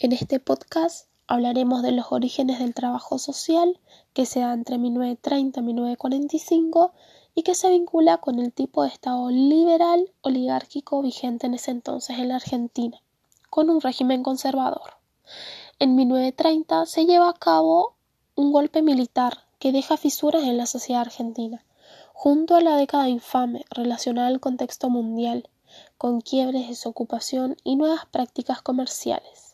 En este podcast hablaremos de los orígenes del trabajo social que se da entre 1930 y 1945 y que se vincula con el tipo de Estado liberal oligárquico vigente en ese entonces en la Argentina, con un régimen conservador. En 1930 se lleva a cabo un golpe militar que deja fisuras en la sociedad argentina, junto a la década infame relacionada al contexto mundial, con quiebres, desocupación y nuevas prácticas comerciales.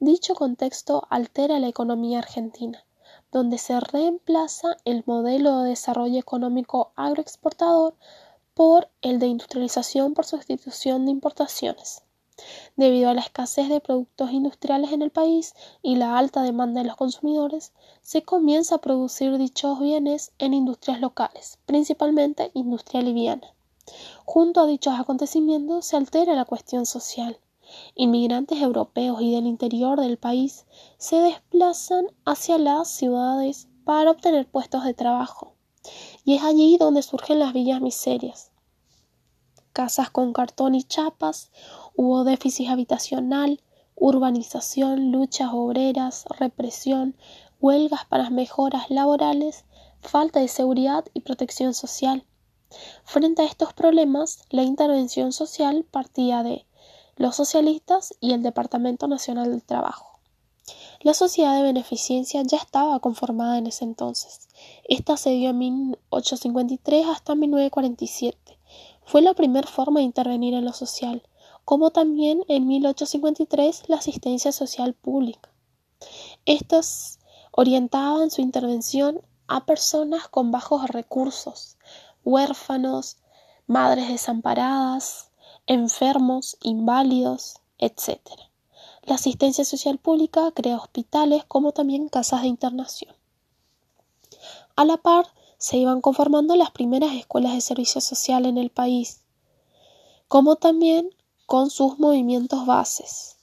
Dicho contexto altera la economía argentina, donde se reemplaza el modelo de desarrollo económico agroexportador por el de industrialización por sustitución de importaciones. Debido a la escasez de productos industriales en el país y la alta demanda de los consumidores, se comienza a producir dichos bienes en industrias locales, principalmente industria liviana. Junto a dichos acontecimientos se altera la cuestión social. Inmigrantes europeos y del interior del país se desplazan hacia las ciudades para obtener puestos de trabajo. Y es allí donde surgen las villas miserias. Casas con cartón y chapas Hubo déficit habitacional, urbanización, luchas obreras, represión, huelgas para mejoras laborales, falta de seguridad y protección social. Frente a estos problemas, la intervención social partía de los socialistas y el Departamento Nacional del Trabajo. La sociedad de beneficencia ya estaba conformada en ese entonces. Esta se dio en 1853 hasta 1947. Fue la primera forma de intervenir en lo social como también en 1853 la asistencia social pública. Estos orientaban su intervención a personas con bajos recursos, huérfanos, madres desamparadas, enfermos, inválidos, etc. La asistencia social pública crea hospitales como también casas de internación. A la par, se iban conformando las primeras escuelas de servicio social en el país, como también con sus movimientos bases.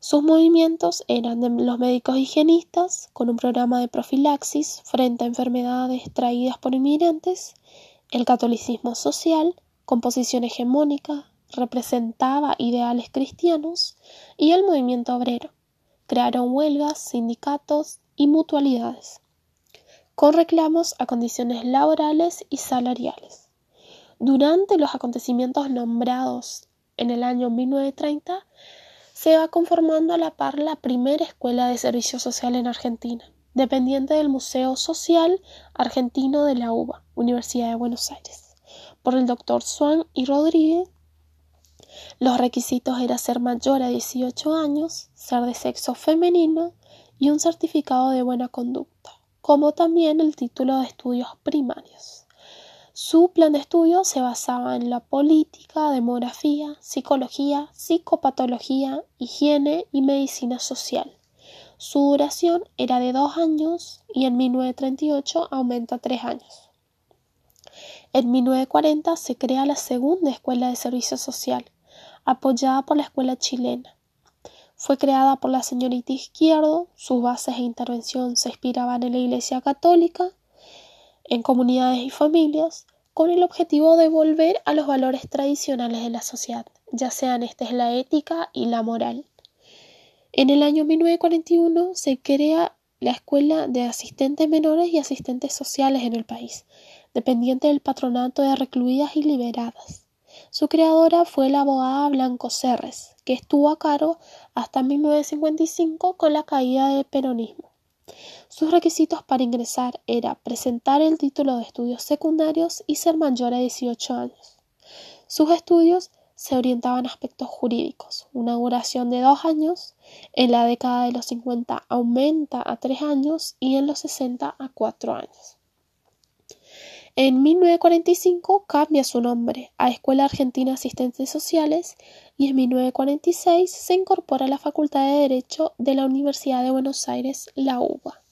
Sus movimientos eran los médicos higienistas, con un programa de profilaxis frente a enfermedades traídas por inmigrantes, el catolicismo social, composición hegemónica, representaba ideales cristianos, y el movimiento obrero. Crearon huelgas, sindicatos y mutualidades, con reclamos a condiciones laborales y salariales. Durante los acontecimientos nombrados en el año 1930, se va conformando a la par la primera escuela de servicio social en Argentina, dependiente del Museo Social Argentino de la UBA, Universidad de Buenos Aires, por el doctor Swan y Rodríguez. Los requisitos eran ser mayor a 18 años, ser de sexo femenino y un certificado de buena conducta, como también el título de estudios primarios. Su plan de estudio se basaba en la política, demografía, psicología, psicopatología, higiene y medicina social. Su duración era de dos años y en 1938 aumenta a tres años. En 1940 se crea la segunda escuela de servicio social, apoyada por la escuela chilena. Fue creada por la señorita Izquierdo, sus bases de intervención se inspiraban en la Iglesia Católica en comunidades y familias con el objetivo de volver a los valores tradicionales de la sociedad, ya sean esta es la ética y la moral. En el año 1941 se crea la Escuela de Asistentes Menores y Asistentes Sociales en el país, dependiente del patronato de recluidas y liberadas. Su creadora fue la abogada Blanco Serres, que estuvo a cargo hasta 1955 con la caída del peronismo. Sus requisitos para ingresar era presentar el título de estudios secundarios y ser mayor a 18 años. Sus estudios se orientaban a aspectos jurídicos, una duración de dos años, en la década de los 50 aumenta a tres años y en los 60 a cuatro años. En 1945 cambia su nombre a Escuela Argentina de Asistentes Sociales y en 1946 se incorpora a la Facultad de Derecho de la Universidad de Buenos Aires, la UBA.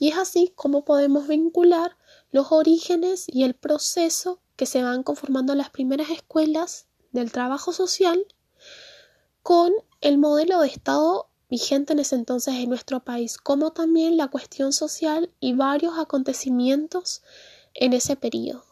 Y es así como podemos vincular los orígenes y el proceso que se van conformando las primeras escuelas del trabajo social con el modelo de Estado vigente en ese entonces en nuestro país, como también la cuestión social y varios acontecimientos en ese periodo.